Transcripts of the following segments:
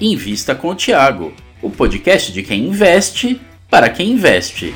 Invista com o Tiago, o podcast de quem investe para quem investe.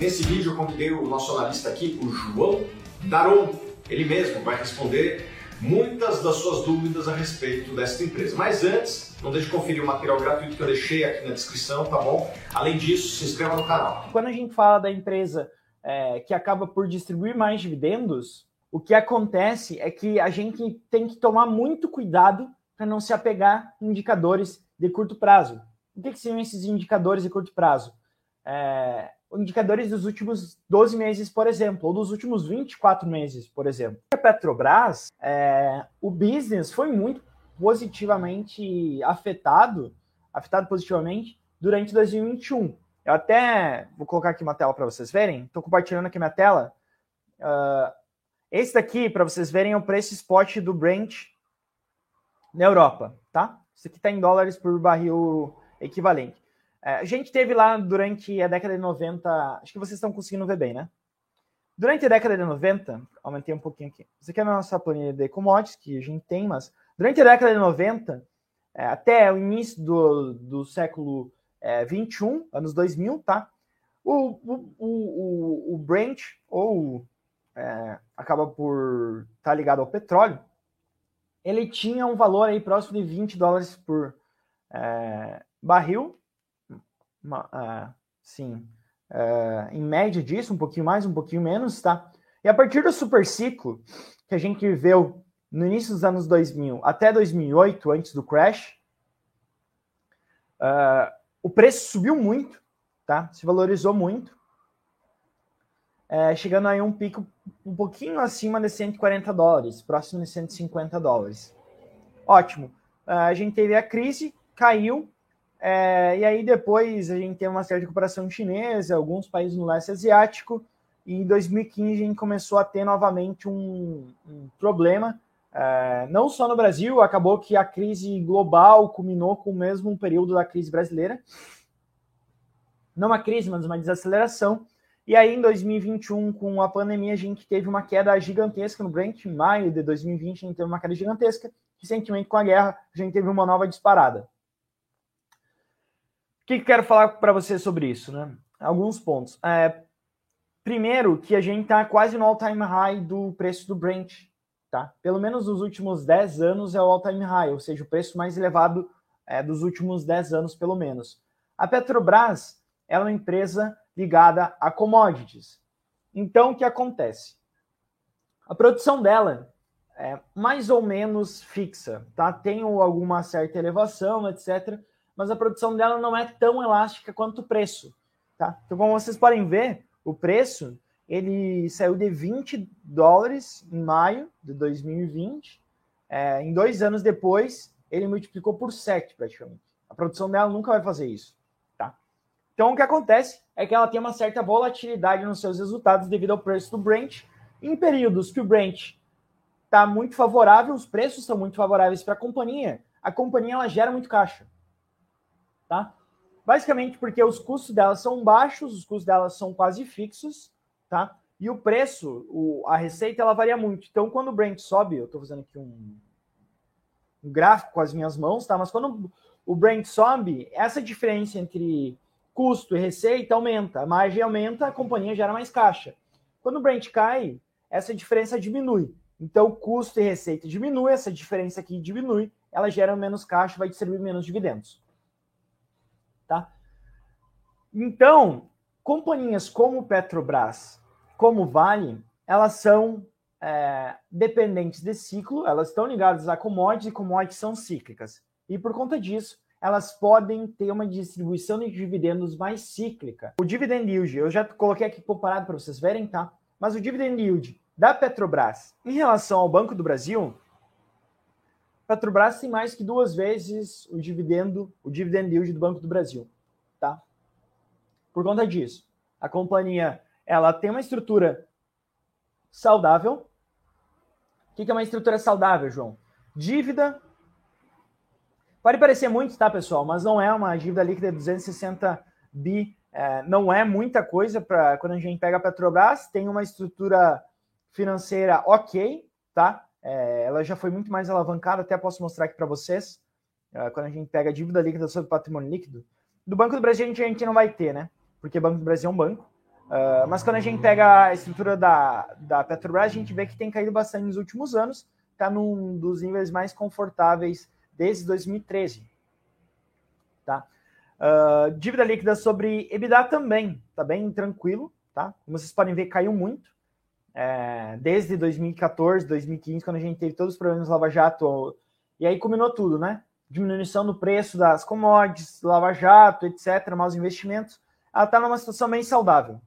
Nesse vídeo eu convidei o nosso analista aqui, o João Daron. Ele mesmo vai responder muitas das suas dúvidas a respeito desta empresa. Mas antes, não deixe de conferir o material gratuito que eu deixei aqui na descrição, tá bom? Além disso, se inscreva no canal. Quando a gente fala da empresa é, que acaba por distribuir mais dividendos, o que acontece é que a gente tem que tomar muito cuidado para não se apegar em indicadores de curto prazo. O que, que são esses indicadores de curto prazo? É, indicadores dos últimos 12 meses, por exemplo, ou dos últimos 24 meses, por exemplo. A Petrobras, é, o business foi muito positivamente afetado, afetado positivamente durante 2021. Eu até vou colocar aqui uma tela para vocês verem. Estou compartilhando aqui minha tela. Uh, esse daqui, para vocês verem, é o preço spot do Brent na Europa, tá? Isso aqui está em dólares por barril equivalente. É, a gente teve lá durante a década de 90, acho que vocês estão conseguindo ver bem, né? Durante a década de 90, aumentei um pouquinho aqui. Isso aqui é a nossa planilha de commodities que a gente tem, mas durante a década de 90, é, até o início do, do século é, 21, anos 2000, tá? O, o, o, o Brent, ou é, acaba por estar tá ligado ao petróleo, ele tinha um valor aí próximo de 20 dólares por é, barril, uma, uh, sim, uh, em média disso, um pouquinho mais, um pouquinho menos, tá? E a partir do super ciclo que a gente viveu no início dos anos 2000 até 2008, antes do crash, uh, o preço subiu muito, tá? Se valorizou muito, é, chegando aí um pico um pouquinho acima de 140 dólares, próximo de 150 dólares. Ótimo. a gente teve a crise, caiu, é, e aí depois a gente tem uma certa recuperação chinesa, alguns países no leste asiático, e em 2015 a gente começou a ter novamente um, um problema, é, não só no Brasil, acabou que a crise global culminou com o mesmo período da crise brasileira, não uma crise, mas uma desaceleração, e aí em 2021, com a pandemia, a gente teve uma queda gigantesca no Brent, em maio de 2020 a gente teve uma queda gigantesca, recentemente com a guerra a gente teve uma nova disparada. Que, que quero falar para você sobre isso, né? Alguns pontos. É, primeiro, que a gente está quase no all-time high do preço do Brent, tá? Pelo menos nos últimos 10 anos é o all-time high, ou seja, o preço mais elevado é, dos últimos 10 anos, pelo menos. A Petrobras é uma empresa ligada a commodities. Então, o que acontece? A produção dela é mais ou menos fixa, tá? Tem alguma certa elevação, etc mas a produção dela não é tão elástica quanto o preço. Tá? Então, como vocês podem ver, o preço ele saiu de 20 dólares em maio de 2020. É, em dois anos depois, ele multiplicou por 7 praticamente. A produção dela nunca vai fazer isso. Tá? Então, o que acontece é que ela tem uma certa volatilidade nos seus resultados devido ao preço do Brent. Em períodos que o Brent está muito favorável, os preços são muito favoráveis para a companhia, a companhia ela gera muito caixa tá? Basicamente porque os custos delas são baixos, os custos delas são quase fixos, tá? E o preço, o, a receita, ela varia muito. Então, quando o Brent sobe, eu estou fazendo aqui um, um, gráfico com as minhas mãos, tá? Mas quando o Brent sobe, essa diferença entre custo e receita aumenta. A margem aumenta, a companhia gera mais caixa. Quando o Brent cai, essa diferença diminui. Então, custo e receita diminui, essa diferença aqui diminui, ela gera menos caixa, vai distribuir menos dividendos. Tá? Então, companhias como Petrobras, como Vale, elas são é, dependentes de ciclo, elas estão ligadas a commodities e commodities são cíclicas. E por conta disso, elas podem ter uma distribuição de dividendos mais cíclica. O dividend yield, eu já coloquei aqui comparado para vocês verem, tá? Mas o dividend yield da Petrobras em relação ao Banco do Brasil, Petrobras tem mais que duas vezes o dividendo, o dividend yield do Banco do Brasil? Por conta disso, a companhia ela tem uma estrutura saudável. O que é uma estrutura saudável, João? Dívida. Pode parecer muito, tá, pessoal? Mas não é uma dívida líquida de 260 bi É, não é muita coisa para quando a gente pega a Petrobras, tem uma estrutura financeira ok, tá? É, ela já foi muito mais alavancada, até posso mostrar aqui para vocês. É, quando a gente pega a dívida líquida sobre patrimônio líquido, do Banco do Brasil a gente, a gente não vai ter, né? Porque Banco do Brasil é um banco. Uh, mas quando a gente pega a estrutura da, da Petrobras, a gente vê que tem caído bastante nos últimos anos, está num dos níveis mais confortáveis desde 2013. Tá? Uh, dívida líquida sobre EBITDA também, está bem tranquilo, tá? Como vocês podem ver, caiu muito. É, desde 2014, 2015, quando a gente teve todos os problemas do Lava Jato, e aí combinou tudo, né? Diminuição do preço das commodities, Lava Jato, etc., maus investimentos. Ela está numa situação bem saudável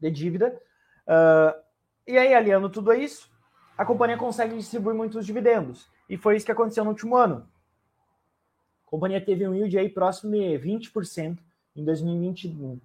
de dívida. Uh, e aí, aliando tudo isso, a companhia consegue distribuir muitos dividendos. E foi isso que aconteceu no último ano. A companhia teve um yield aí próximo de 20% em 2021.